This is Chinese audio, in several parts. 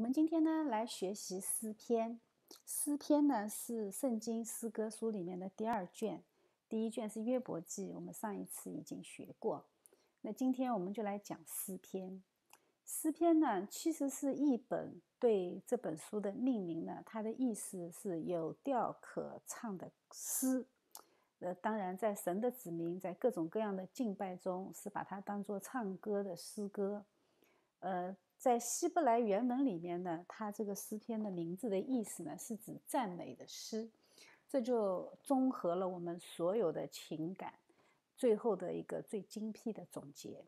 我们今天呢来学习诗篇。诗篇呢是圣经诗歌书里面的第二卷，第一卷是约伯记，我们上一次已经学过。那今天我们就来讲诗篇。诗篇呢其实是一本对这本书的命名呢，它的意思是有调可唱的诗。呃，当然在神的子民在各种各样的敬拜中，是把它当做唱歌的诗歌。呃。在希伯来原文里面呢，它这个诗篇的名字的意思呢，是指赞美的诗，这就综合了我们所有的情感，最后的一个最精辟的总结。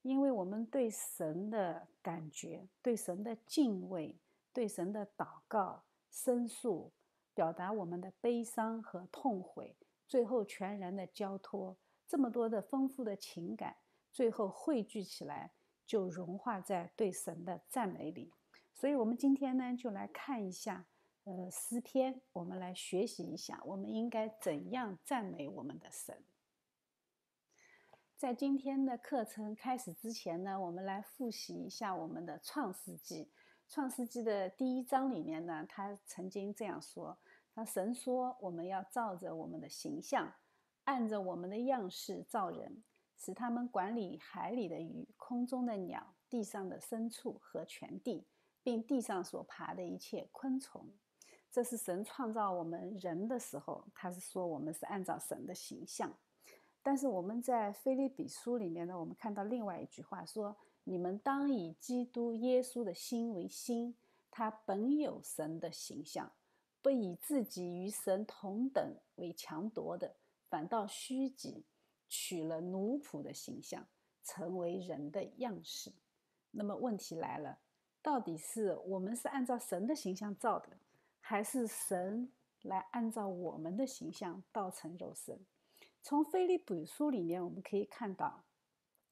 因为我们对神的感觉、对神的敬畏、对神的祷告、申诉、表达我们的悲伤和痛悔，最后全然的交托，这么多的丰富的情感，最后汇聚起来。就融化在对神的赞美里，所以，我们今天呢，就来看一下，呃，诗篇，我们来学习一下，我们应该怎样赞美我们的神。在今天的课程开始之前呢，我们来复习一下我们的《创世纪》。《创世纪》的第一章里面呢，他曾经这样说：“他神说，我们要照着我们的形象，按着我们的样式造人。”使他们管理海里的鱼、空中的鸟、地上的牲畜和全地，并地上所爬的一切昆虫。这是神创造我们人的时候，他是说我们是按照神的形象。但是我们在菲利比书里面呢，我们看到另外一句话说：“你们当以基督耶稣的心为心，他本有神的形象，不以自己与神同等为强夺的，反倒虚己。”取了奴仆的形象，成为人的样式。那么问题来了，到底是我们是按照神的形象造的，还是神来按照我们的形象道成肉身？从菲利比书里面我们可以看到，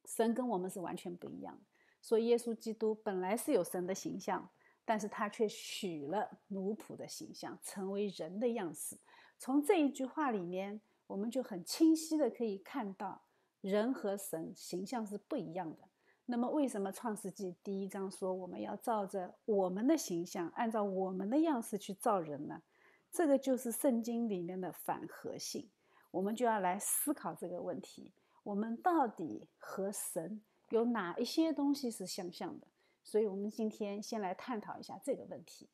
神跟我们是完全不一样的。说耶稣基督本来是有神的形象，但是他却取了奴仆的形象，成为人的样式。从这一句话里面。我们就很清晰的可以看到，人和神形象是不一样的。那么，为什么创世纪第一章说我们要照着我们的形象，按照我们的样式去造人呢？这个就是圣经里面的反合性。我们就要来思考这个问题：我们到底和神有哪一些东西是相像的？所以，我们今天先来探讨一下这个问题。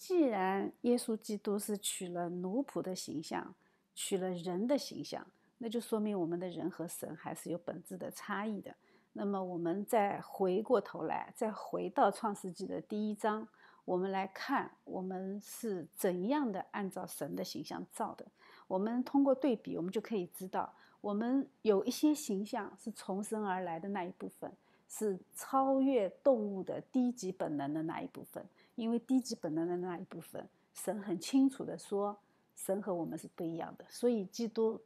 既然耶稣基督是取了奴仆的形象，取了人的形象，那就说明我们的人和神还是有本质的差异的。那么，我们再回过头来，再回到创世纪的第一章，我们来看我们是怎样的按照神的形象造的。我们通过对比，我们就可以知道，我们有一些形象是从生而来的那一部分。是超越动物的低级本能的那一部分，因为低级本能的那一部分，神很清楚的说，神和我们是不一样的，所以基督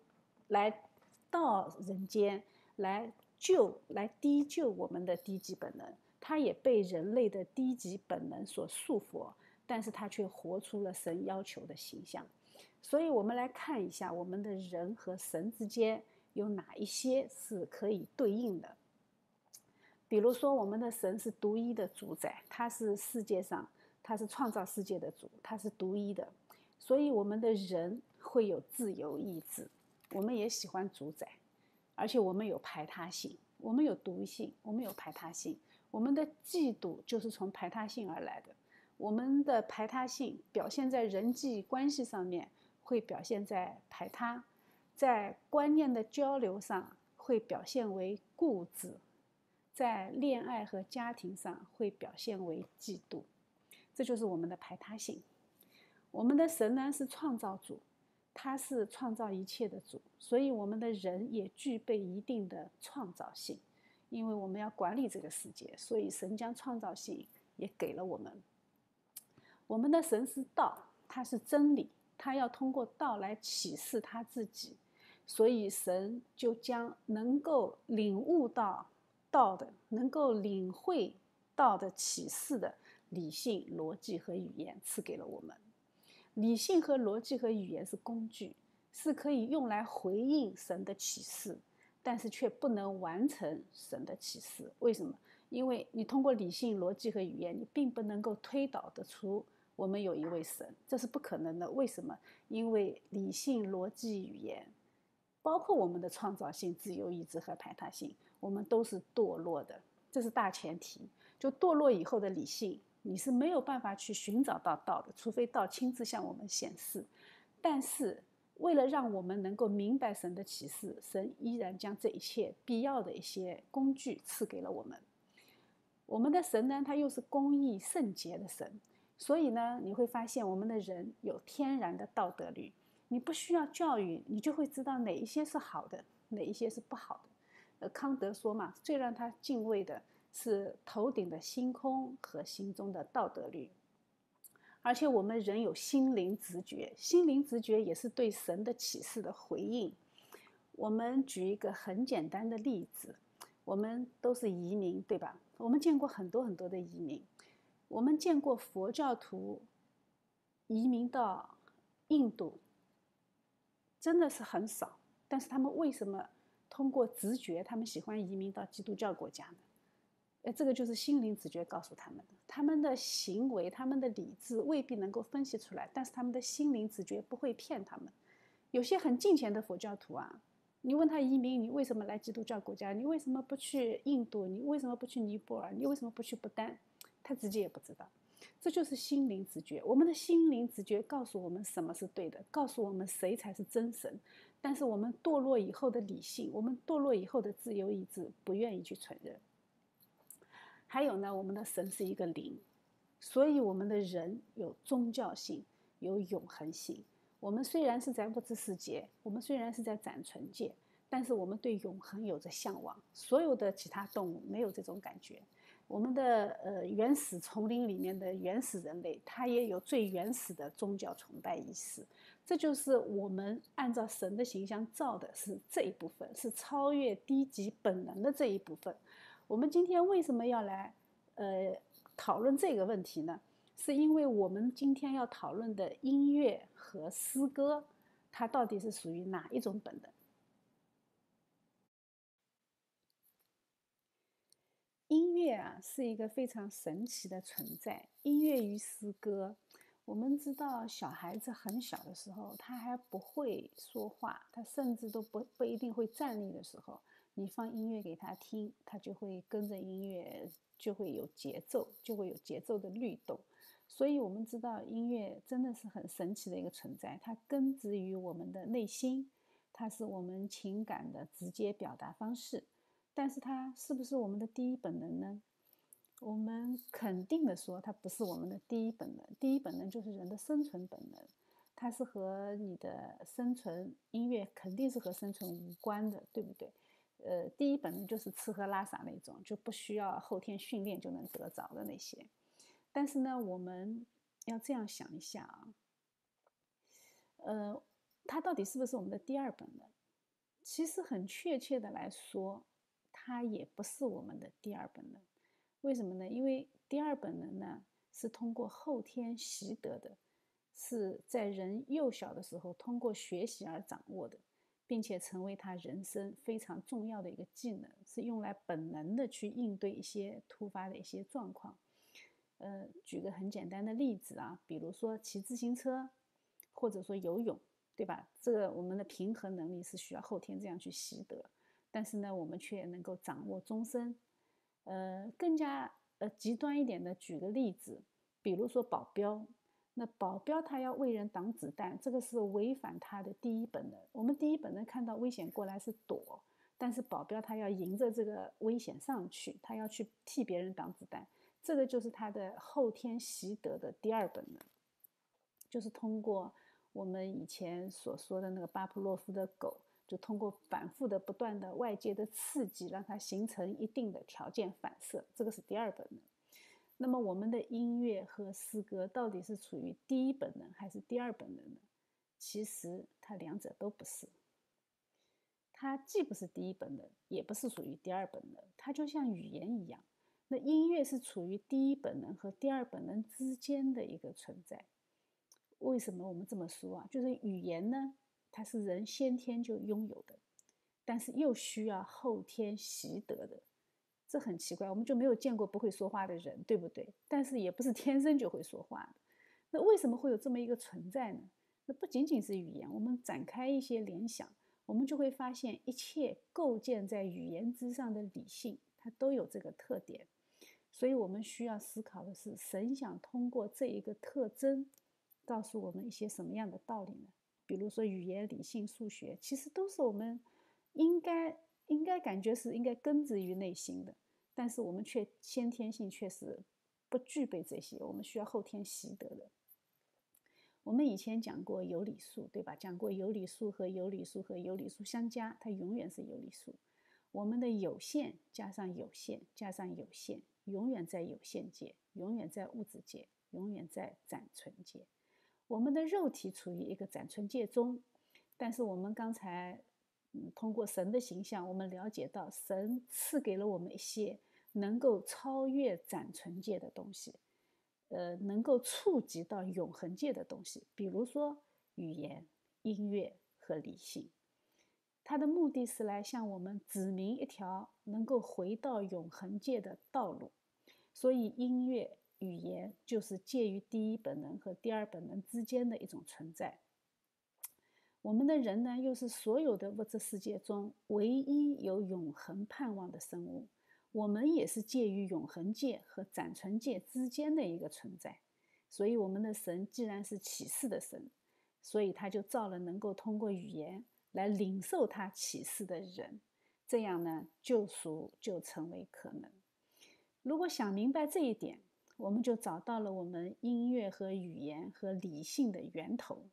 来到人间来救、来低救我们的低级本能，他也被人类的低级本能所束缚，但是他却活出了神要求的形象，所以我们来看一下，我们的人和神之间有哪一些是可以对应的。比如说，我们的神是独一的主宰，他是世界上，他是创造世界的主，他是独一的，所以我们的人会有自由意志，我们也喜欢主宰，而且我们有排他性，我们有独性，我们有排他性，我们的嫉妒就是从排他性而来的，我们的排他性表现在人际关系上面，会表现在排他，在观念的交流上会表现为固执。在恋爱和家庭上会表现为嫉妒，这就是我们的排他性。我们的神呢是创造主，他是创造一切的主，所以我们的人也具备一定的创造性，因为我们要管理这个世界，所以神将创造性也给了我们。我们的神是道，他是真理，他要通过道来启示他自己，所以神就将能够领悟到。道的能够领会道的启示的理性、逻辑和语言赐给了我们。理性和逻辑和语言是工具，是可以用来回应神的启示，但是却不能完成神的启示。为什么？因为你通过理性、逻辑和语言，你并不能够推导得出我们有一位神，这是不可能的。为什么？因为理性、逻辑、语言，包括我们的创造性、自由意志和排他性，我们都是堕落的，这是大前提。就堕落以后的理性，你是没有办法去寻找到道的，除非道亲自向我们显示。但是，为了让我们能够明白神的启示，神依然将这一切必要的一些工具赐给了我们。我们的神呢，他又是公义圣洁的神，所以呢，你会发现我们的人有天然的道德律，你不需要教育，你就会知道哪一些是好的，哪一些是不好的。呃，康德说嘛，最让他敬畏的。是头顶的星空和心中的道德律，而且我们人有心灵直觉，心灵直觉也是对神的启示的回应。我们举一个很简单的例子，我们都是移民，对吧？我们见过很多很多的移民，我们见过佛教徒移民到印度，真的是很少。但是他们为什么通过直觉，他们喜欢移民到基督教国家呢？哎，这个就是心灵直觉告诉他们的。他们的行为，他们的理智未必能够分析出来，但是他们的心灵直觉不会骗他们。有些很近前的佛教徒啊，你问他移民，你为什么来基督教国家？你为什么不去印度？你为什么不去尼泊尔？你为什么不去不丹？他自己也不知道。这就是心灵直觉。我们的心灵直觉告诉我们什么是对的，告诉我们谁才是真神。但是我们堕落以后的理性，我们堕落以后的自由意志，不愿意去承认。还有呢，我们的神是一个灵，所以我们的人有宗教性，有永恒性。我们虽然是在物质世界，我们虽然是在暂存界，但是我们对永恒有着向往。所有的其他动物没有这种感觉。我们的呃原始丛林里面的原始人类，他也有最原始的宗教崇拜仪式。这就是我们按照神的形象造的，是这一部分，是超越低级本能的这一部分。我们今天为什么要来，呃，讨论这个问题呢？是因为我们今天要讨论的音乐和诗歌，它到底是属于哪一种本能？音乐啊，是一个非常神奇的存在。音乐与诗歌，我们知道，小孩子很小的时候，他还不会说话，他甚至都不不一定会站立的时候。你放音乐给他听，他就会跟着音乐，就会有节奏，就会有节奏的律动。所以，我们知道音乐真的是很神奇的一个存在，它根植于我们的内心，它是我们情感的直接表达方式。但是，它是不是我们的第一本能呢？我们肯定的说，它不是我们的第一本能。第一本能就是人的生存本能，它是和你的生存，音乐肯定是和生存无关的，对不对？呃，第一本能就是吃喝拉撒那种，就不需要后天训练就能得着的那些。但是呢，我们要这样想一下啊，呃，它到底是不是我们的第二本能？其实很确切的来说，它也不是我们的第二本能。为什么呢？因为第二本能呢是通过后天习得的，是在人幼小的时候通过学习而掌握的。并且成为他人生非常重要的一个技能，是用来本能的去应对一些突发的一些状况。呃，举个很简单的例子啊，比如说骑自行车，或者说游泳，对吧？这个我们的平衡能力是需要后天这样去习得，但是呢，我们却能够掌握终身。呃，更加呃极端一点的，举个例子，比如说保镖。那保镖他要为人挡子弹，这个是违反他的第一本能。我们第一本能看到危险过来是躲，但是保镖他要迎着这个危险上去，他要去替别人挡子弹，这个就是他的后天习得的第二本能，就是通过我们以前所说的那个巴甫洛夫的狗，就通过反复的不断的外界的刺激，让它形成一定的条件反射，这个是第二本能。那么，我们的音乐和诗歌到底是处于第一本能还是第二本能呢？其实它两者都不是。它既不是第一本能，也不是属于第二本能。它就像语言一样，那音乐是处于第一本能和第二本能之间的一个存在。为什么我们这么说啊？就是语言呢，它是人先天就拥有的，但是又需要后天习得的，这很奇怪，我们就没有见过不会说话的人，对不对？但是也不是天生就会说话的，那为什么会有这么一个存在呢？那不仅仅是语言，我们展开一些联想，我们就会发现，一切构建在语言之上的理性，它都有这个特点。所以我们需要思考的是，神想通过这一个特征，告诉我们一些什么样的道理呢？比如说语言、理性、数学，其实都是我们应该应该感觉是应该根植于内心的，但是我们却先天性确实不具备这些，我们需要后天习得的。我们以前讲过有理数，对吧？讲过有理数和有理数和有理数相加，它永远是有理数。我们的有限加上有限加上有限，永远在有限界，永远在物质界，永远在暂存界。我们的肉体处于一个暂存界中，但是我们刚才嗯通过神的形象，我们了解到神赐给了我们一些能够超越暂存界的东西。呃，能够触及到永恒界的东西，比如说语言、音乐和理性，它的目的是来向我们指明一条能够回到永恒界的道路。所以，音乐、语言就是介于第一本能和第二本能之间的一种存在。我们的人呢，又是所有的物质世界中唯一有永恒盼望的生物。我们也是介于永恒界和暂存界之间的一个存在，所以我们的神既然是启示的神，所以他就造了能够通过语言来领受他启示的人，这样呢，救赎就成为可能。如果想明白这一点，我们就找到了我们音乐和语言和理性的源头。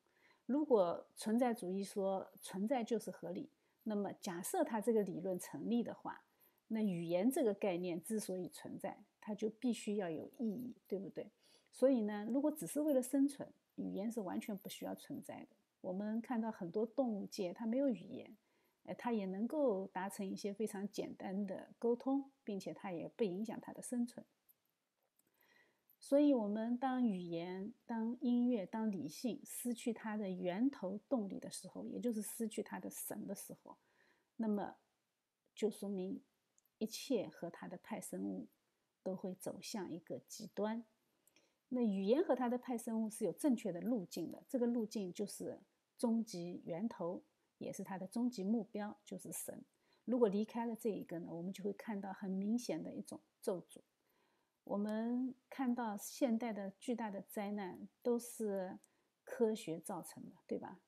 如果存在主义说存在就是合理，那么假设它这个理论成立的话，那语言这个概念之所以存在，它就必须要有意义，对不对？所以呢，如果只是为了生存，语言是完全不需要存在的。我们看到很多动物界，它没有语言，哎，它也能够达成一些非常简单的沟通，并且它也不影响它的生存。所以，我们当语言、当音乐、当理性失去它的源头动力的时候，也就是失去它的神的时候，那么就说明。一切和它的派生物都会走向一个极端。那语言和它的派生物是有正确的路径的，这个路径就是终极源头，也是它的终极目标，就是神。如果离开了这一个呢，我们就会看到很明显的一种咒诅。我们看到现代的巨大的灾难都是科学造成的，对吧？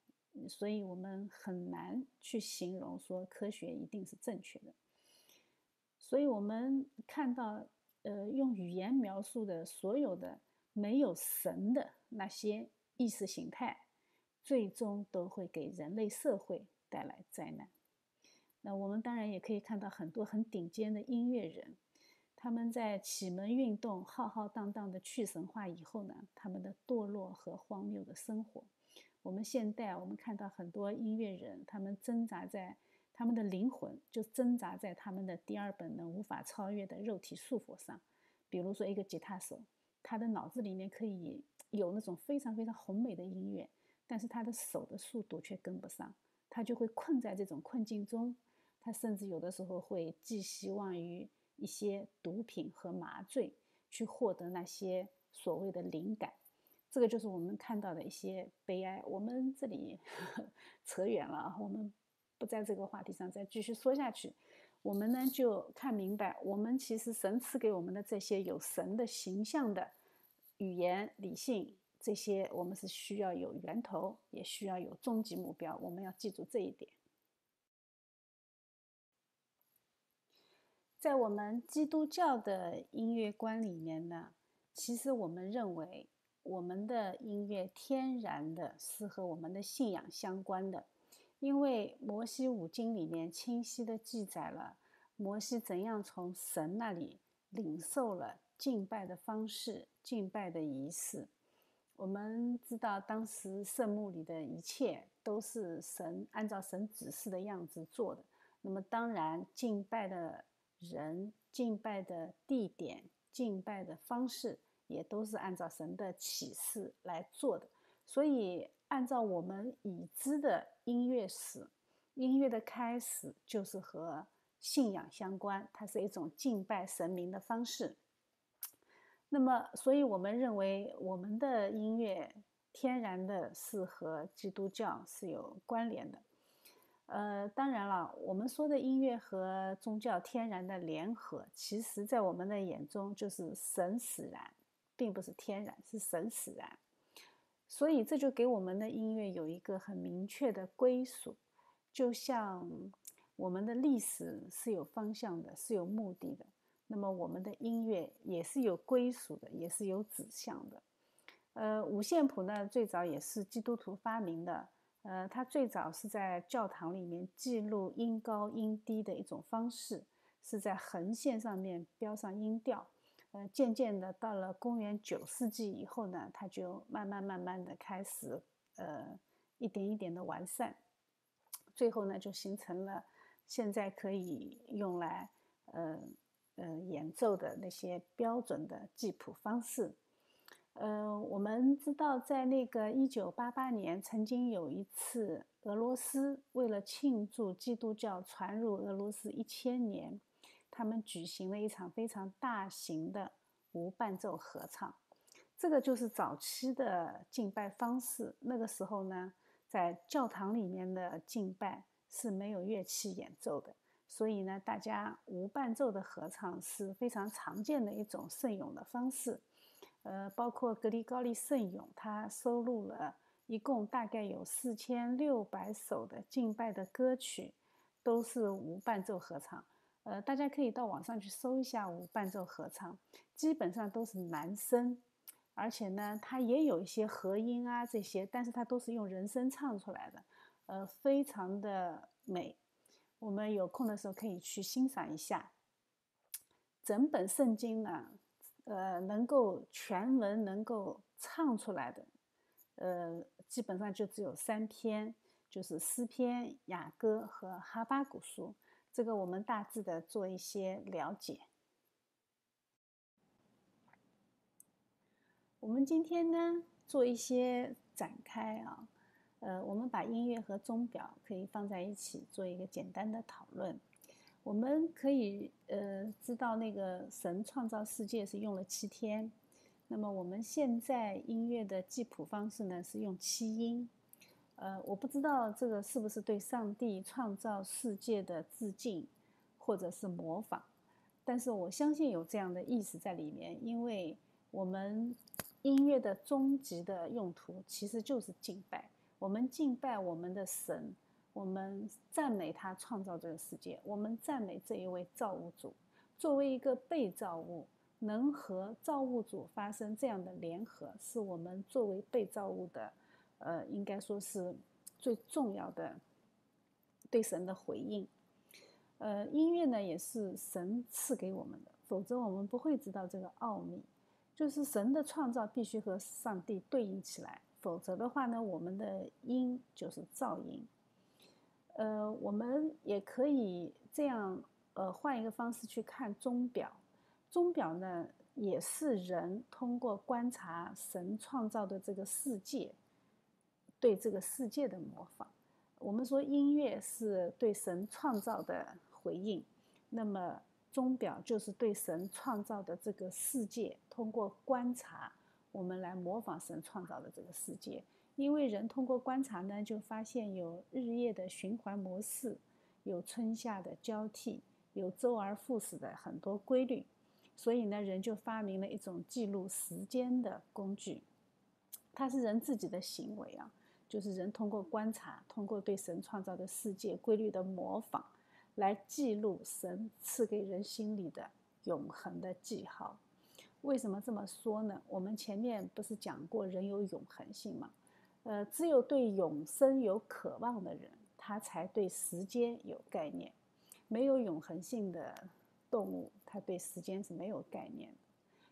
所以我们很难去形容说科学一定是正确的。所以，我们看到，呃，用语言描述的所有的没有神的那些意识形态，最终都会给人类社会带来灾难。那我们当然也可以看到很多很顶尖的音乐人，他们在启蒙运动浩浩荡荡的去神话以后呢，他们的堕落和荒谬的生活。我们现代，我们看到很多音乐人，他们挣扎在。他们的灵魂就挣扎在他们的第二本能无法超越的肉体束缚上。比如说，一个吉他手，他的脑子里面可以有那种非常非常宏美的音乐，但是他的手的速度却跟不上，他就会困在这种困境中。他甚至有的时候会寄希望于一些毒品和麻醉，去获得那些所谓的灵感。这个就是我们看到的一些悲哀。我们这里呵 扯远了，我们。不在这个话题上再继续说下去，我们呢就看明白，我们其实神赐给我们的这些有神的形象的语言、理性这些，我们是需要有源头，也需要有终极目标。我们要记住这一点。在我们基督教的音乐观里面呢，其实我们认为我们的音乐天然的是和我们的信仰相关的。因为摩西五经里面清晰的记载了摩西怎样从神那里领受了敬拜的方式、敬拜的仪式。我们知道当时圣墓里的一切都是神按照神指示的样子做的。那么当然，敬拜的人、敬拜的地点、敬拜的方式也都是按照神的启示来做的。所以。按照我们已知的音乐史，音乐的开始就是和信仰相关，它是一种敬拜神明的方式。那么，所以我们认为我们的音乐天然的是和基督教是有关联的。呃，当然了，我们说的音乐和宗教天然的联合，其实在我们的眼中就是神使然，并不是天然，是神使然。所以这就给我们的音乐有一个很明确的归属，就像我们的历史是有方向的，是有目的的。那么我们的音乐也是有归属的，也是有指向的。呃，五线谱呢，最早也是基督徒发明的。呃，它最早是在教堂里面记录音高音低的一种方式，是在横线上面标上音调。呃，渐渐的到了公元九世纪以后呢，它就慢慢慢慢的开始，呃，一点一点的完善，最后呢，就形成了现在可以用来，呃。呃，演奏的那些标准的记谱方式，呃，我们知道，在那个一九八八年，曾经有一次，俄罗斯为了庆祝基督教传入俄罗斯一千年，他们举行了一场非常大型的无伴奏合唱。这个就是早期的敬拜方式。那个时候呢，在教堂里面的敬拜是没有乐器演奏的。所以呢，大家无伴奏的合唱是非常常见的一种圣咏的方式。呃，包括格里高利圣咏，它收录了一共大概有四千六百首的敬拜的歌曲，都是无伴奏合唱。呃，大家可以到网上去搜一下无伴奏合唱，基本上都是男声，而且呢，它也有一些和音啊这些，但是它都是用人声唱出来的，呃，非常的美。我们有空的时候可以去欣赏一下整本圣经呢，呃，能够全文能够唱出来的，呃，基本上就只有三篇，就是诗篇、雅歌和哈巴古书。这个我们大致的做一些了解。我们今天呢，做一些展开啊。呃，我们把音乐和钟表可以放在一起做一个简单的讨论。我们可以呃知道，那个神创造世界是用了七天。那么我们现在音乐的记谱方式呢是用七音。呃，我不知道这个是不是对上帝创造世界的致敬或者是模仿，但是我相信有这样的意思在里面，因为我们音乐的终极的用途其实就是敬拜。我们敬拜我们的神，我们赞美他创造这个世界，我们赞美这一位造物主。作为一个被造物，能和造物主发生这样的联合，是我们作为被造物的，呃，应该说是最重要的对神的回应。呃，音乐呢也是神赐给我们的，否则我们不会知道这个奥秘，就是神的创造必须和上帝对应起来。否则的话呢，我们的音就是噪音。呃，我们也可以这样，呃，换一个方式去看钟表。钟表呢，也是人通过观察神创造的这个世界，对这个世界的模仿。我们说音乐是对神创造的回应，那么钟表就是对神创造的这个世界通过观察。我们来模仿神创造的这个世界，因为人通过观察呢，就发现有日夜的循环模式，有春夏的交替，有周而复始的很多规律，所以呢，人就发明了一种记录时间的工具。它是人自己的行为啊，就是人通过观察，通过对神创造的世界规律的模仿，来记录神赐给人心里的永恒的记号。为什么这么说呢？我们前面不是讲过人有永恒性吗？呃，只有对永生有渴望的人，他才对时间有概念。没有永恒性的动物，他对时间是没有概念的。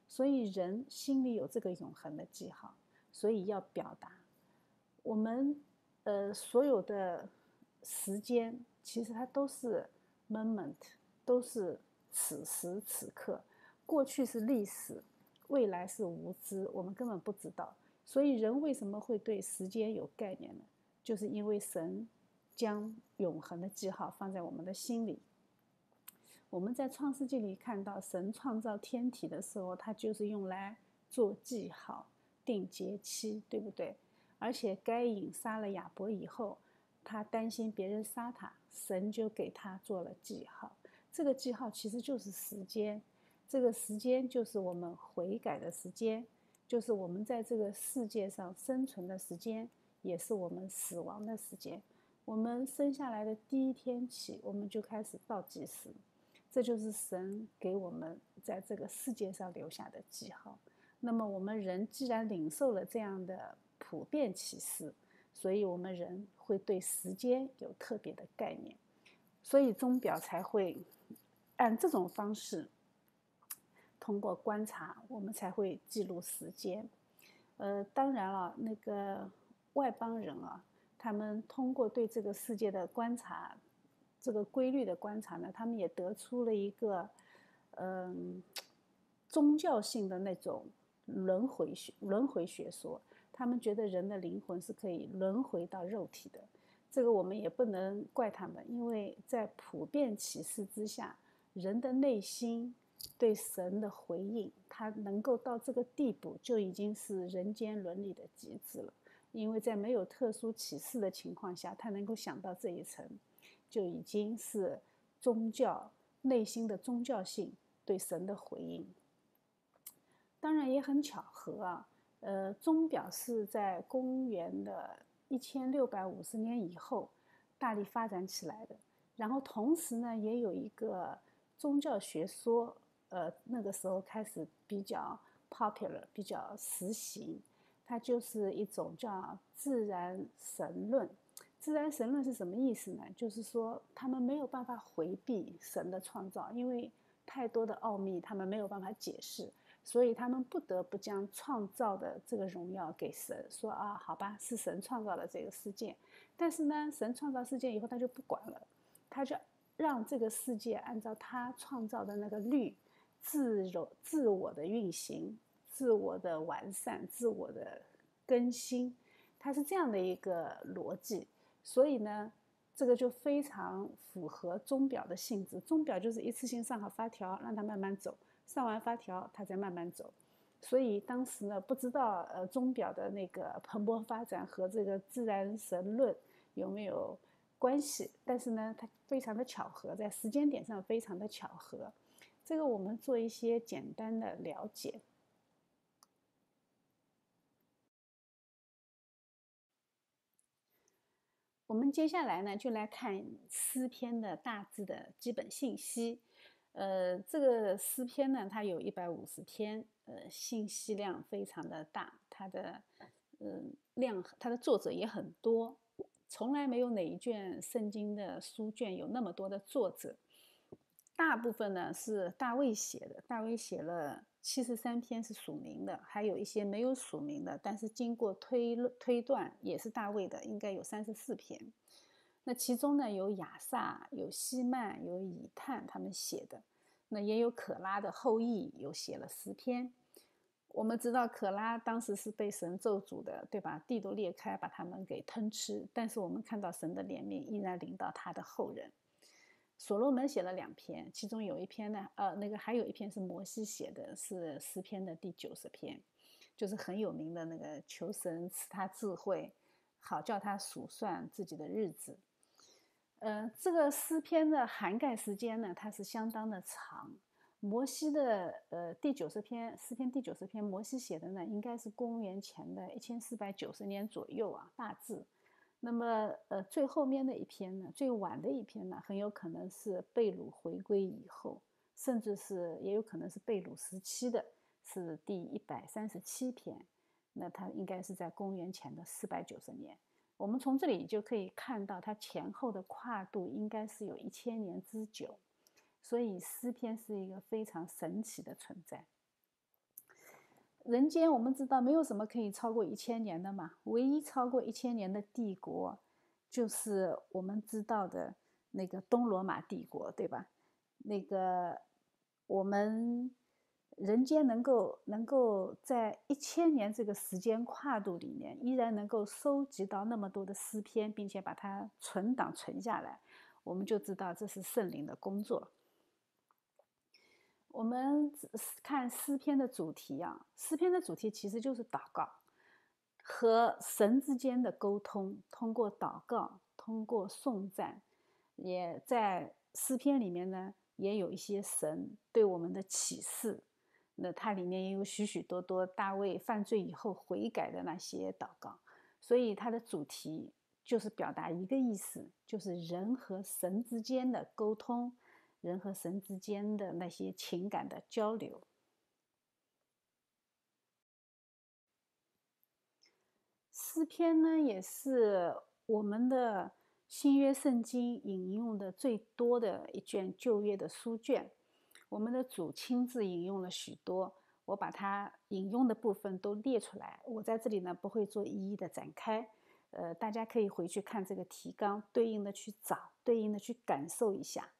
所以人心里有这个永恒的记号，所以要表达。我们呃所有的时间，其实它都是 moment，都是此时此刻。过去是历史，未来是无知，我们根本不知道。所以人为什么会对时间有概念呢？就是因为神将永恒的记号放在我们的心里。我们在创世纪里看到，神创造天体的时候，它就是用来做记号、定节期，对不对？而且该隐杀了亚伯以后，他担心别人杀他，神就给他做了记号。这个记号其实就是时间，这个时间就是我们悔改的时间，就是我们在这个世界上生存的时间，也是我们死亡的时间。我们生下来的第一天起，我们就开始倒计时，这就是神给我们在这个世界上留下的记号。那么我们人既然领受了这样的普遍启示，所以我们人会对时间有特别的概念，所以钟表才会。按这种方式，通过观察，我们才会记录时间。呃，当然了，那个外邦人啊，他们通过对这个世界的观察，这个规律的观察呢，他们也得出了一个，嗯，宗教性的那种轮回学、轮回学说。他们觉得人的灵魂是可以轮回到肉体的。这个我们也不能怪他们，因为在普遍启示之下。人的内心对神的回应，他能够到这个地步，就已经是人间伦理的极致了。因为在没有特殊启示的情况下，他能够想到这一层，就已经是宗教内心的宗教性对神的回应。当然也很巧合啊，呃，钟表是在公元的一千六百五十年以后大力发展起来的，然后同时呢，也有一个。宗教学说，呃，那个时候开始比较 popular，比较实行。它就是一种叫自然神论。自然神论是什么意思呢？就是说他们没有办法回避神的创造，因为太多的奥秘他们没有办法解释，所以他们不得不将创造的这个荣耀给神，说啊，好吧，是神创造了这个世界。但是呢，神创造世界以后，他就不管了，他就。让这个世界按照他创造的那个律，自由自我的运行、自我的完善、自我的更新，它是这样的一个逻辑。所以呢，这个就非常符合钟表的性质。钟表就是一次性上好发条，让它慢慢走，上完发条它再慢慢走。所以当时呢，不知道呃钟表的那个蓬勃发展和这个自然神论有没有。关系，但是呢，它非常的巧合，在时间点上非常的巧合。这个我们做一些简单的了解。我们接下来呢，就来看诗篇的大致的基本信息。呃，这个诗篇呢，它有一百五十篇，呃，信息量非常的大，它的嗯量，它的作者也很多。从来没有哪一卷圣经的书卷有那么多的作者，大部分呢是大卫写的。大卫写了七十三篇是署名的，还有一些没有署名的，但是经过推推断也是大卫的，应该有三十四篇。那其中呢有亚萨、有希曼、有以探他们写的，那也有可拉的后裔有写了十篇。我们知道可拉当时是被神咒诅的，对吧？地都裂开，把他们给吞吃。但是我们看到神的怜悯依然临到他的后人。所罗门写了两篇，其中有一篇呢，呃，那个还有一篇是摩西写的，是诗篇的第九十篇，就是很有名的那个求神赐他智慧，好叫他数算自己的日子。呃，这个诗篇的涵盖时间呢，它是相当的长。摩西的呃第九十篇诗篇第九十篇，摩西写的呢，应该是公元前的一千四百九十年左右啊，大致。那么呃最后面的一篇呢，最晚的一篇呢，很有可能是贝鲁回归以后，甚至是也有可能是贝鲁时期的，是第一百三十七篇。那它应该是在公元前的四百九十年。我们从这里就可以看到，它前后的跨度应该是有一千年之久。所以诗篇是一个非常神奇的存在。人间我们知道没有什么可以超过一千年的嘛，唯一超过一千年的帝国，就是我们知道的那个东罗马帝国，对吧？那个我们人间能够能够在一千年这个时间跨度里面，依然能够收集到那么多的诗篇，并且把它存档存下来，我们就知道这是圣灵的工作。我们看诗篇的主题啊，诗篇的主题其实就是祷告和神之间的沟通，通过祷告，通过颂赞，也在诗篇里面呢，也有一些神对我们的启示。那它里面也有许许多多大卫犯罪以后悔改的那些祷告，所以它的主题就是表达一个意思，就是人和神之间的沟通，人和神之间的那些情感的交流。诗篇呢，也是我们的新约圣经引用的最多的一卷旧约的书卷。我们的主亲自引用了许多，我把它引用的部分都列出来。我在这里呢不会做一一的展开，呃，大家可以回去看这个提纲，对应的去找，对应的去感受一下。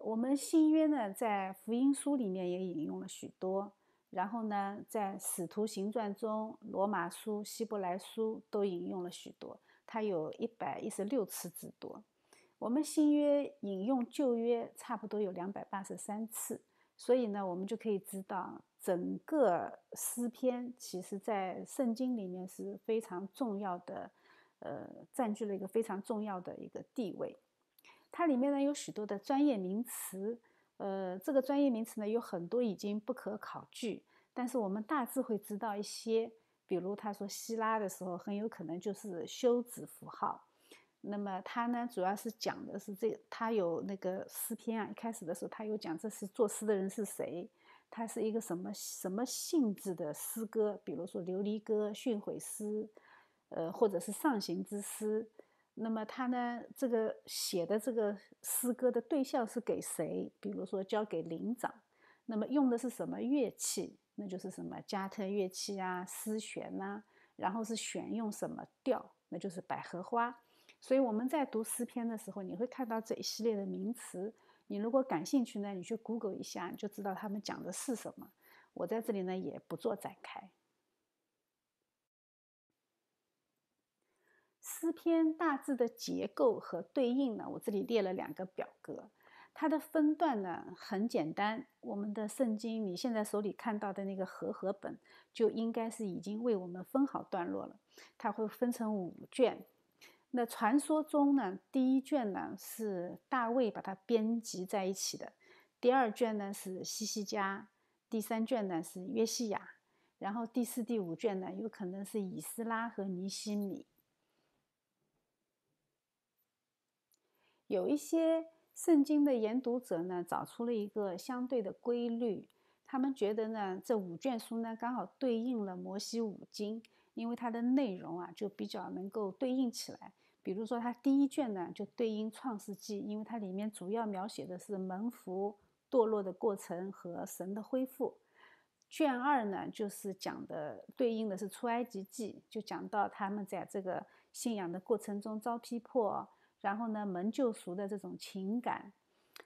我们新约呢在福音书里面也引用了许多，然后呢在使徒行传中、罗马书、希伯来书都引用了许多，它有一百一十六次之多。我们新约引用旧约差不多有两百八十三次，所以呢，我们就可以知道，整个诗篇其实在圣经里面是非常重要的，呃，占据了一个非常重要的一个地位。它里面呢有许多的专业名词，呃，这个专业名词呢有很多已经不可考据，但是我们大致会知道一些，比如他说希拉的时候，很有可能就是休止符号。那么他呢，主要是讲的是这，他有那个诗篇啊。一开始的时候，他有讲这是作诗的人是谁，他是一个什么什么性质的诗歌，比如说琉璃歌、训诲诗，呃，或者是上行之诗。那么他呢，这个写的这个诗歌的对象是给谁？比如说交给灵长。那么用的是什么乐器？那就是什么加特乐器啊、丝弦呐。然后是选用什么调？那就是百合花。所以我们在读诗篇的时候，你会看到这一系列的名词。你如果感兴趣呢，你去 Google 一下，就知道他们讲的是什么。我在这里呢也不做展开。诗篇大致的结构和对应呢，我这里列了两个表格。它的分段呢很简单，我们的圣经你现在手里看到的那个和合本就应该是已经为我们分好段落了。它会分成五卷。那传说中呢，第一卷呢是大卫把它编辑在一起的，第二卷呢是西西家，第三卷呢是约西亚，然后第四、第五卷呢有可能是以斯拉和尼西米。有一些圣经的研读者呢找出了一个相对的规律，他们觉得呢这五卷书呢刚好对应了摩西五经。因为它的内容啊，就比较能够对应起来。比如说，它第一卷呢，就对应《创世纪》，因为它里面主要描写的是蒙福堕落的过程和神的恢复。卷二呢，就是讲的对应的是《出埃及记》，就讲到他们在这个信仰的过程中遭逼迫，然后呢蒙救赎的这种情感。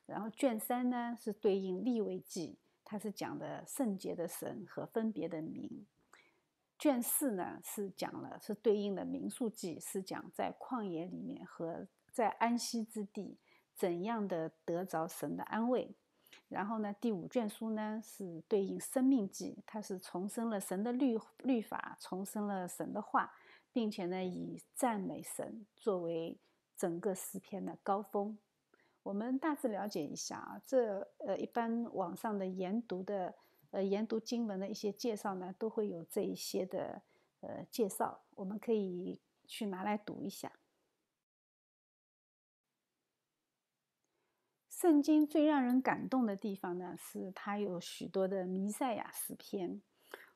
然后卷三呢，是对应《立位记》，它是讲的圣洁的神和分别的名。卷四呢是讲了，是对应的民宿记，是讲在旷野里面和在安息之地怎样的得着神的安慰。然后呢，第五卷书呢是对应生命记，它是重生了神的律律法，重生了神的话，并且呢以赞美神作为整个诗篇的高峰。我们大致了解一下啊，这呃一般网上的研读的。呃，研读经文的一些介绍呢，都会有这一些的呃介绍，我们可以去拿来读一下。圣经最让人感动的地方呢，是它有许多的弥赛亚诗篇。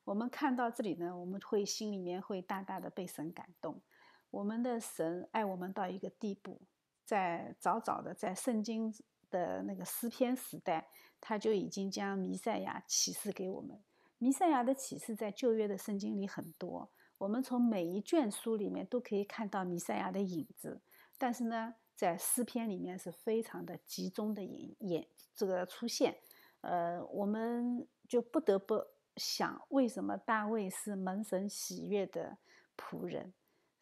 我们看到这里呢，我们会心里面会大大的被神感动。我们的神爱我们到一个地步，在早早的在圣经的那个诗篇时代。他就已经将弥赛亚启示给我们。弥赛亚的启示在旧约的圣经里很多，我们从每一卷书里面都可以看到弥赛亚的影子。但是呢，在诗篇里面是非常的集中的演演这个出现。呃，我们就不得不想，为什么大卫是门神喜悦的仆人，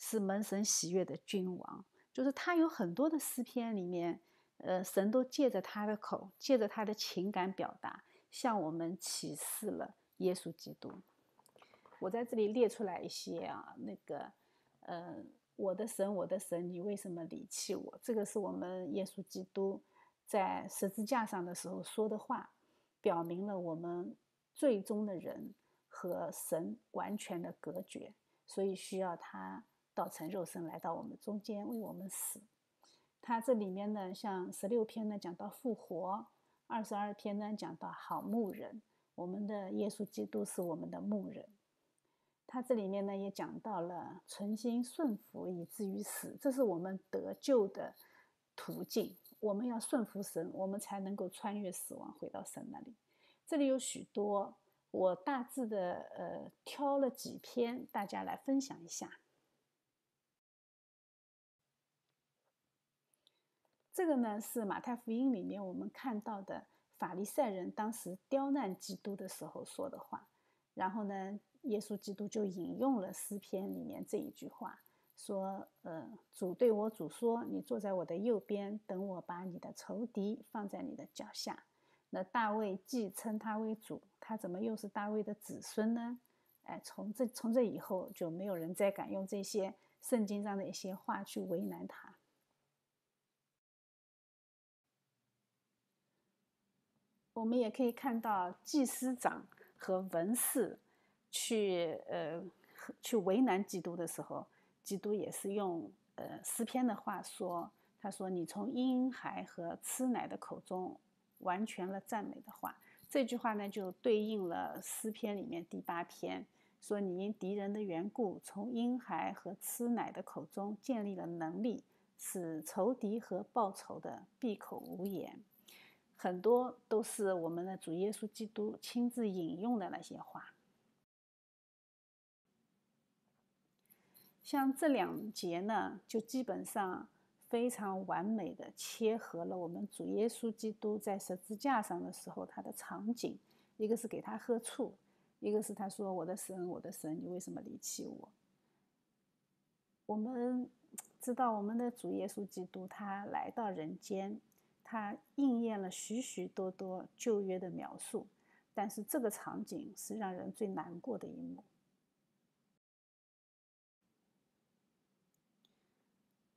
是门神喜悦的君王？就是他有很多的诗篇里面，呃，神都借着他的口，借着他的情感表达，向我们启示了耶稣基督。我在这里列出来一些啊，那个，呃，我的神，我的神，你为什么离弃我？这个是我们耶稣基督在十字架上的时候说的话，表明了我们最终的人和神完全的隔绝，所以需要他。道成肉身来到我们中间为我们死，他这里面呢，像十六篇呢讲到复活，二十二篇呢讲到好牧人，我们的耶稣基督是我们的牧人。他这里面呢也讲到了存心顺服以至于死，这是我们得救的途径。我们要顺服神，我们才能够穿越死亡回到神那里。这里有许多，我大致的呃挑了几篇，大家来分享一下。这个呢是马太福音里面我们看到的法利赛人当时刁难基督的时候说的话，然后呢，耶稣基督就引用了诗篇里面这一句话，说：“呃，主对我主说，你坐在我的右边，等我把你的仇敌放在你的脚下。”那大卫既称他为主，他怎么又是大卫的子孙呢？哎，从这从这以后就没有人再敢用这些圣经上的一些话去为难他。我们也可以看到祭司长和文士去呃去为难基督的时候，基督也是用呃诗篇的话说：“他说你从婴孩和吃奶的口中完全了赞美的话。”这句话呢就对应了诗篇里面第八篇说：“你因敌人的缘故，从婴孩和吃奶的口中建立了能力，使仇敌和报仇的闭口无言。”很多都是我们的主耶稣基督亲自引用的那些话，像这两节呢，就基本上非常完美的切合了我们主耶稣基督在十字架上的时候他的场景。一个是给他喝醋，一个是他说：“我的神，我的神，你为什么离弃我？”我们知道，我们的主耶稣基督他来到人间。它应验了许许多多旧约的描述，但是这个场景是让人最难过的一幕。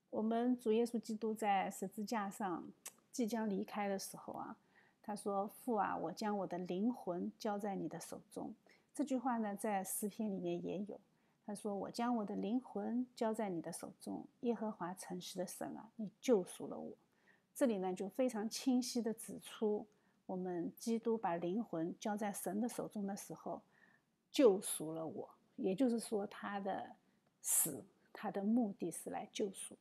我们主耶稣基督在十字架上即将离开的时候啊，他说：“父啊，我将我的灵魂交在你的手中。”这句话呢，在诗篇里面也有。他说：“我将我的灵魂交在你的手中，耶和华诚实的神啊，你救赎了我。”这里呢，就非常清晰的指出，我们基督把灵魂交在神的手中的时候，救赎了我。也就是说，他的死，他的目的是来救赎。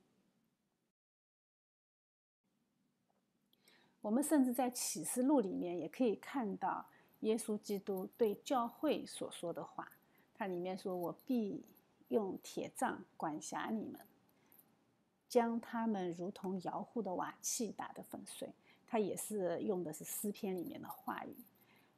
我们甚至在启示录里面也可以看到耶稣基督对教会所说的话，它里面说：“我必用铁杖管辖你们。”将他们如同摇户的瓦器打得粉碎，他也是用的是诗篇里面的话语，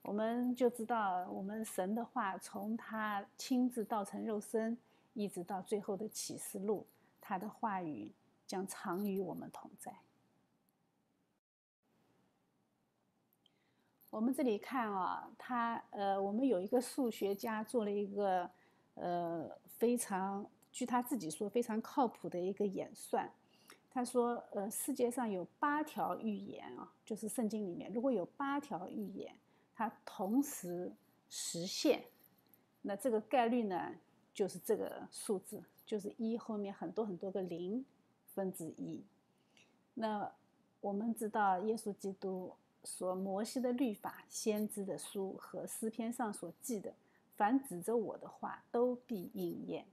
我们就知道我们神的话从他亲自道成肉身，一直到最后的启示录，他的话语将常与我们同在。我们这里看啊，他呃，我们有一个数学家做了一个呃非常。据他自己说，非常靠谱的一个演算。他说：“呃，世界上有八条预言啊，就是圣经里面，如果有八条预言，它同时实现，那这个概率呢，就是这个数字，就是一后面很多很多个零分之一。那我们知道，耶稣基督说，摩西的律法、先知的书和诗篇上所记的，凡指着我的话，都必应验。”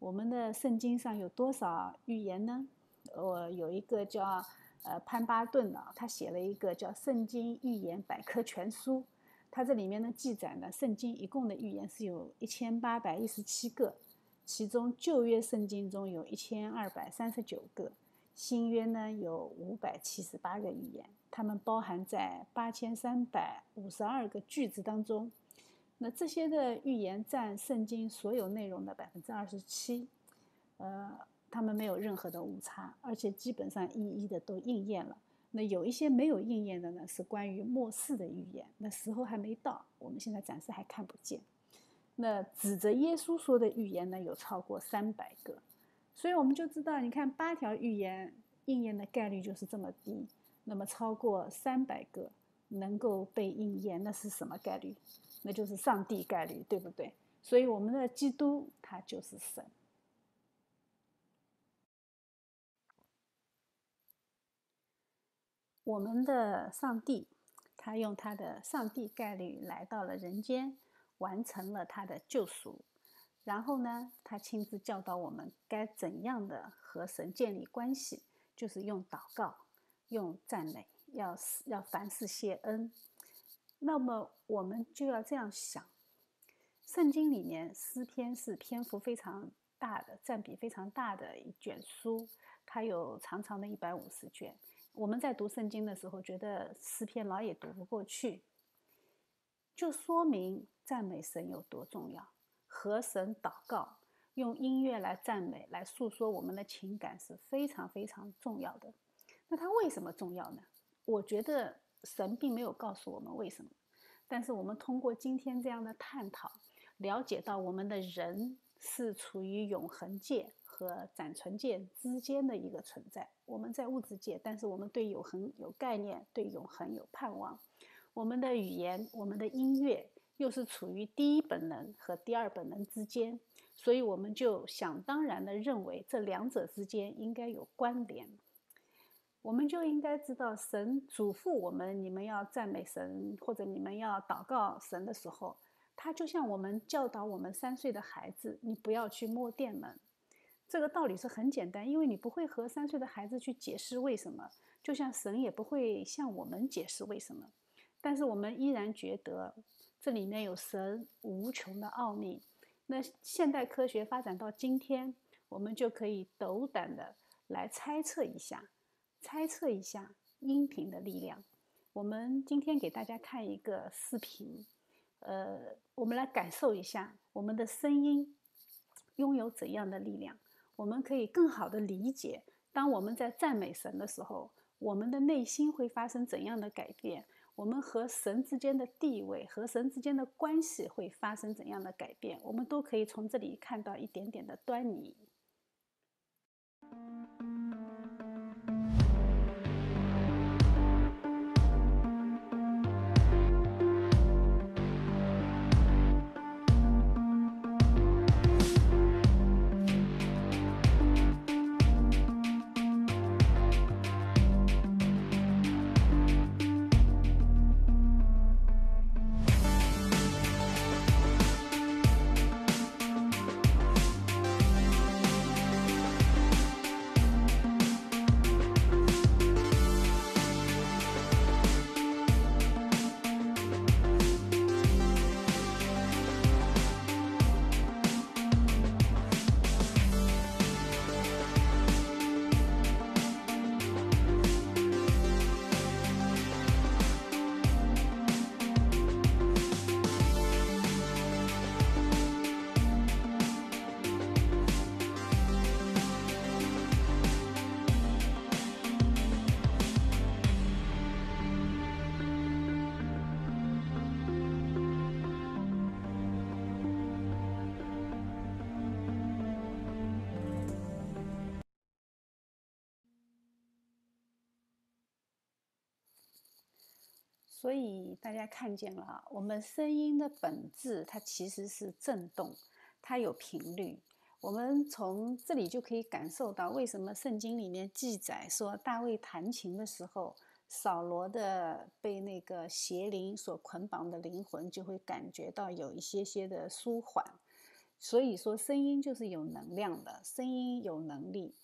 我们的圣经上有多少预言呢？我有一个叫呃潘巴顿的，他写了一个叫《圣经预言百科全书》，他这里面呢记载呢，圣经一共的预言是有一千八百一十七个，其中旧约圣经中有一千二百三十九个，新约呢有五百七十八个预言，它们包含在八千三百五十二个句子当中。那这些的预言占圣经所有内容的百分之二十七，呃，它们没有任何的误差，而且基本上一一的都应验了。那有一些没有应验的呢，是关于末世的预言，那时候还没到，我们现在暂时还看不见。那指着耶稣说的预言呢，有超过三百个，所以我们就知道，你看八条预言应验的概率就是这么低，那么超过三百个能够被应验，那是什么概率？那就是上帝概率，对不对？所以我们的基督他就是神。我们的上帝，他用他的上帝概率来到了人间，完成了他的救赎。然后呢，他亲自教导我们该怎样的和神建立关系，就是用祷告，用赞美，要要凡事谢恩。那么我们就要这样想：圣经里面诗篇是篇幅非常大的、占比非常大的一卷书，它有长长的一百五十卷。我们在读圣经的时候，觉得诗篇老也读不过去，就说明赞美神有多重要。和神祷告，用音乐来赞美、来诉说我们的情感是非常非常重要的。那它为什么重要呢？我觉得。神并没有告诉我们为什么，但是我们通过今天这样的探讨，了解到我们的人是处于永恒界和暂存界之间的一个存在。我们在物质界，但是我们对永恒有概念，对永恒有盼望。我们的语言，我们的音乐，又是处于第一本能和第二本能之间，所以我们就想当然的认为这两者之间应该有关联。我们就应该知道，神嘱咐我们：你们要赞美神，或者你们要祷告神的时候，他就像我们教导我们三岁的孩子：你不要去摸电门。这个道理是很简单，因为你不会和三岁的孩子去解释为什么，就像神也不会向我们解释为什么。但是我们依然觉得这里面有神无穷的奥秘。那现代科学发展到今天，我们就可以斗胆的来猜测一下。猜测一下音频的力量。我们今天给大家看一个视频，呃，我们来感受一下我们的声音拥有怎样的力量。我们可以更好的理解，当我们在赞美神的时候，我们的内心会发生怎样的改变？我们和神之间的地位和神之间的关系会发生怎样的改变？我们都可以从这里看到一点点的端倪。所以大家看见了，我们声音的本质，它其实是振动，它有频率。我们从这里就可以感受到，为什么圣经里面记载说大卫弹琴的时候，扫罗的被那个邪灵所捆绑的灵魂就会感觉到有一些些的舒缓。所以说，声音就是有能量的，声音有能力。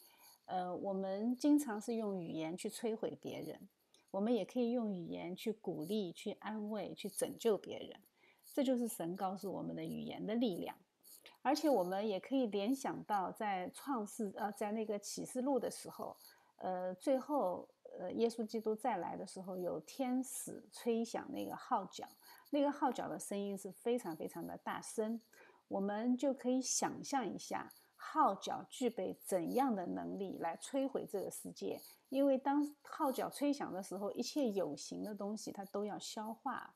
呃，我们经常是用语言去摧毁别人。我们也可以用语言去鼓励、去安慰、去拯救别人，这就是神告诉我们的语言的力量。而且我们也可以联想到，在创世呃，在那个启示录的时候，呃，最后呃，耶稣基督再来的时候，有天使吹响那个号角，那个号角的声音是非常非常的大声，我们就可以想象一下，号角具备怎样的能力来摧毁这个世界。因为当号角吹响的时候，一切有形的东西它都要消化。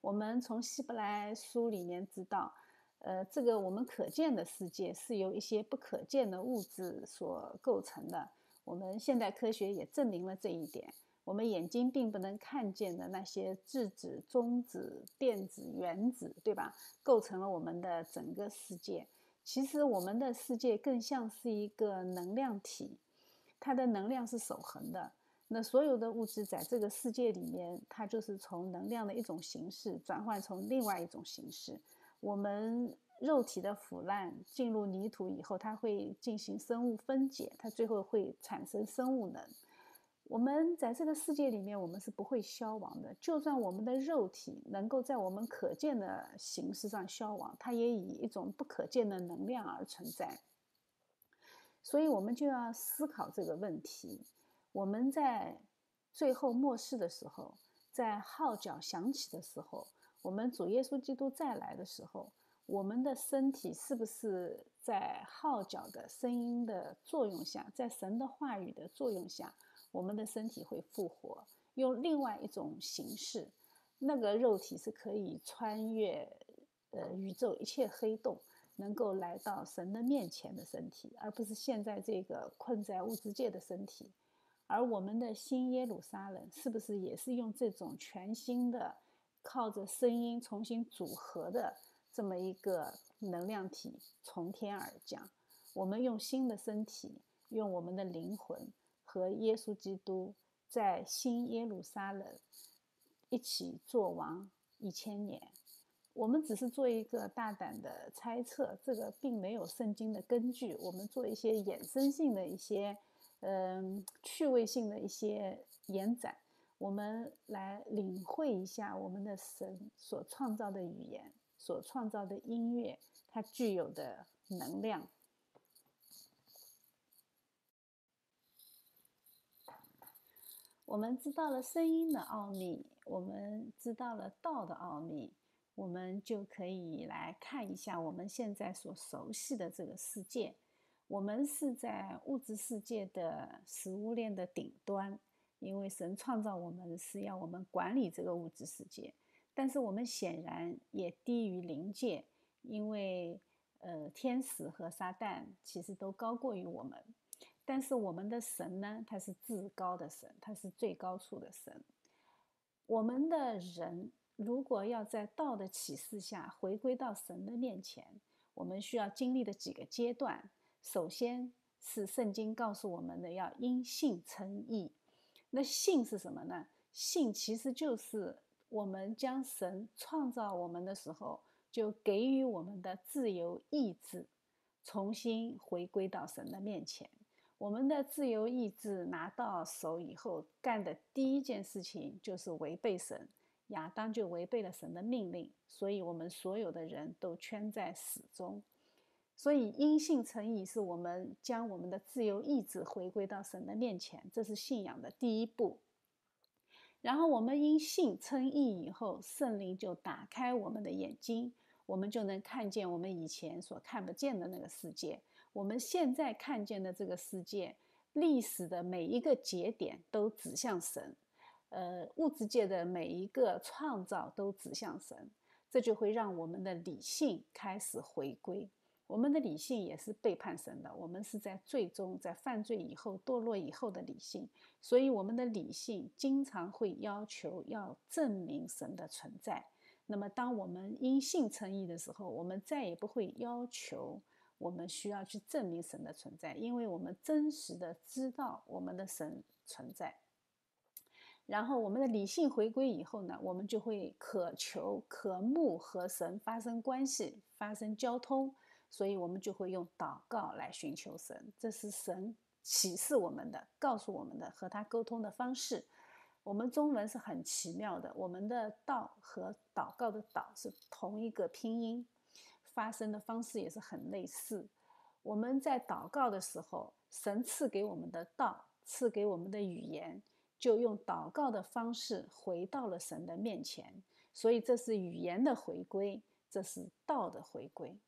我们从希伯来书里面知道，呃，这个我们可见的世界是由一些不可见的物质所构成的。我们现代科学也证明了这一点。我们眼睛并不能看见的那些质子、中子、电子、原子，对吧？构成了我们的整个世界。其实我们的世界更像是一个能量体。它的能量是守恒的，那所有的物质在这个世界里面，它就是从能量的一种形式转换成另外一种形式。我们肉体的腐烂进入泥土以后，它会进行生物分解，它最后会产生生物能。我们在这个世界里面，我们是不会消亡的。就算我们的肉体能够在我们可见的形式上消亡，它也以一种不可见的能量而存在。所以，我们就要思考这个问题。我们在最后末世的时候，在号角响起的时候，我们主耶稣基督再来的时候，我们的身体是不是在号角的声音的作用下，在神的话语的作用下，我们的身体会复活，用另外一种形式？那个肉体是可以穿越呃宇宙一切黑洞。能够来到神的面前的身体，而不是现在这个困在物质界的身体。而我们的新耶路撒冷，是不是也是用这种全新的、靠着声音重新组合的这么一个能量体从天而降？我们用新的身体，用我们的灵魂和耶稣基督在新耶路撒冷一起做王一千年。我们只是做一个大胆的猜测，这个并没有圣经的根据。我们做一些衍生性的一些，嗯，趣味性的一些延展，我们来领会一下我们的神所创造的语言，所创造的音乐，它具有的能量。我们知道了声音的奥秘，我们知道了道的奥秘。我们就可以来看一下我们现在所熟悉的这个世界。我们是在物质世界的食物链的顶端，因为神创造我们是要我们管理这个物质世界。但是我们显然也低于灵界，因为呃，天使和撒旦其实都高过于我们。但是我们的神呢，他是至高的神，他是最高处的神。我们的人。如果要在道的启示下回归到神的面前，我们需要经历的几个阶段，首先是圣经告诉我们的要因信称义。那信是什么呢？信其实就是我们将神创造我们的时候就给予我们的自由意志，重新回归到神的面前。我们的自由意志拿到手以后，干的第一件事情就是违背神。亚当就违背了神的命令，所以我们所有的人都圈在死中。所以因信称义是我们将我们的自由意志回归到神的面前，这是信仰的第一步。然后我们因信称义以后，圣灵就打开我们的眼睛，我们就能看见我们以前所看不见的那个世界。我们现在看见的这个世界，历史的每一个节点都指向神。呃，物质界的每一个创造都指向神，这就会让我们的理性开始回归。我们的理性也是背叛神的，我们是在最终在犯罪以后堕落以后的理性，所以我们的理性经常会要求要证明神的存在。那么，当我们因信称义的时候，我们再也不会要求我们需要去证明神的存在，因为我们真实的知道我们的神存在。然后我们的理性回归以后呢，我们就会渴求、渴慕和神发生关系、发生交通，所以我们就会用祷告来寻求神。这是神启示我们的、告诉我们的和他沟通的方式。我们中文是很奇妙的，我们的“道”和祷告的“祷”是同一个拼音，发生的方式也是很类似。我们在祷告的时候。神赐给我们的道，赐给我们的语言，就用祷告的方式回到了神的面前。所以这是语言的回归，这是道的回归。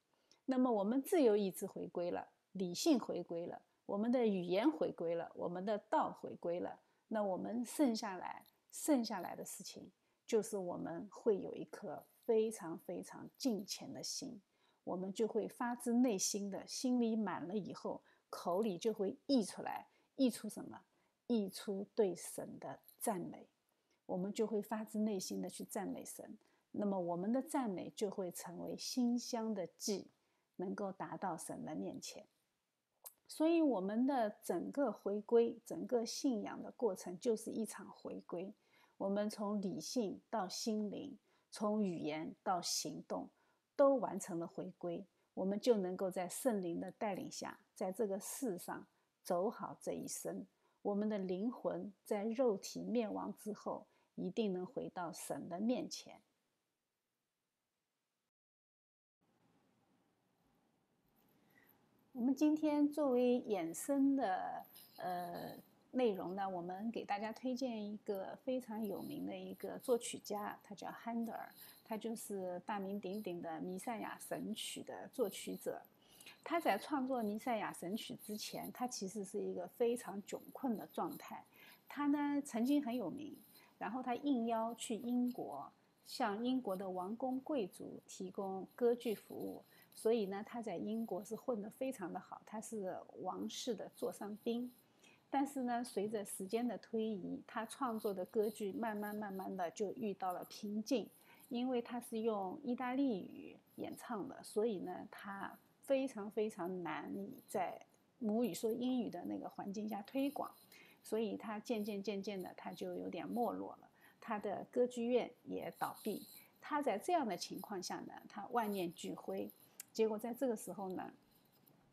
那么我们自由意志回归了，理性回归了，我们的语言回归了，我们的道回归了。那我们剩下来剩下来的事情，就是我们会有一颗非常非常敬虔的心，我们就会发自内心的，心里满了以后，口里就会溢出来，溢出什么？溢出对神的赞美。我们就会发自内心的去赞美神，那么我们的赞美就会成为馨香的祭，能够达到神的面前。所以，我们的整个回归，整个信仰的过程，就是一场回归。我们从理性到心灵，从语言到行动，都完成了回归，我们就能够在圣灵的带领下，在这个世上走好这一生。我们的灵魂在肉体灭亡之后。一定能回到神的面前。我们今天作为衍生的呃内容呢，我们给大家推荐一个非常有名的一个作曲家，他叫汉德尔，他就是大名鼎鼎的《弥赛亚神曲》的作曲者。他在创作《弥赛亚神曲》之前，他其实是一个非常窘困的状态。他呢曾经很有名。然后他应邀去英国，向英国的王公贵族提供歌剧服务，所以呢，他在英国是混得非常的好，他是王室的座上宾。但是呢，随着时间的推移，他创作的歌剧慢慢慢慢的就遇到了瓶颈，因为他是用意大利语演唱的，所以呢，他非常非常难以在母语说英语的那个环境下推广。所以他渐渐渐渐的，他就有点没落了，他的歌剧院也倒闭。他在这样的情况下呢，他万念俱灰。结果在这个时候呢，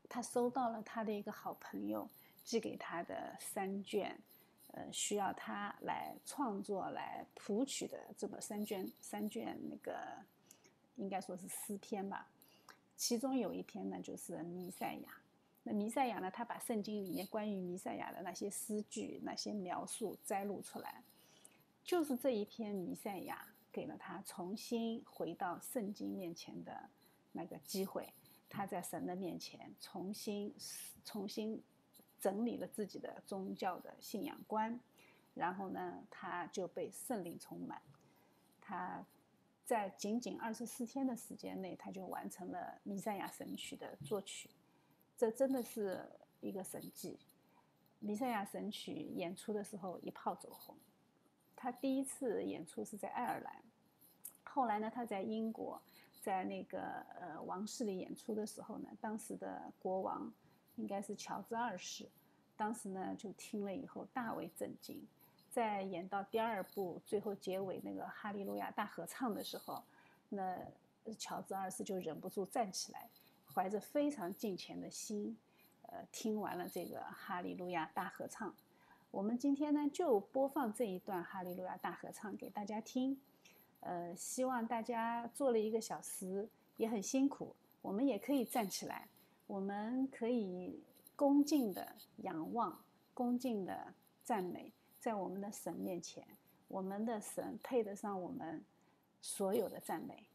他收到了他的一个好朋友寄给他的三卷，呃，需要他来创作、来谱曲的这么三卷三卷那个，应该说是诗篇吧。其中有一篇呢，就是《弥赛亚》。那弥赛亚呢？他把圣经里面关于弥赛亚的那些诗句、那些描述摘录出来，就是这一篇弥赛亚给了他重新回到圣经面前的那个机会。他在神的面前重新、重新整理了自己的宗教的信仰观，然后呢，他就被圣灵充满。他在仅仅二十四天的时间内，他就完成了弥赛亚神曲的作曲。这真的是一个神迹，《弥赛亚神曲》演出的时候一炮走红。他第一次演出是在爱尔兰，后来呢，他在英国，在那个呃王室里演出的时候呢，当时的国王应该是乔治二世，当时呢就听了以后大为震惊。在演到第二部最后结尾那个哈利路亚大合唱的时候，那乔治二世就忍不住站起来。怀着非常敬虔的心，呃，听完了这个哈利路亚大合唱。我们今天呢，就播放这一段哈利路亚大合唱给大家听。呃，希望大家做了一个小时，也很辛苦，我们也可以站起来，我们可以恭敬的仰望，恭敬的赞美，在我们的神面前，我们的神配得上我们所有的赞美。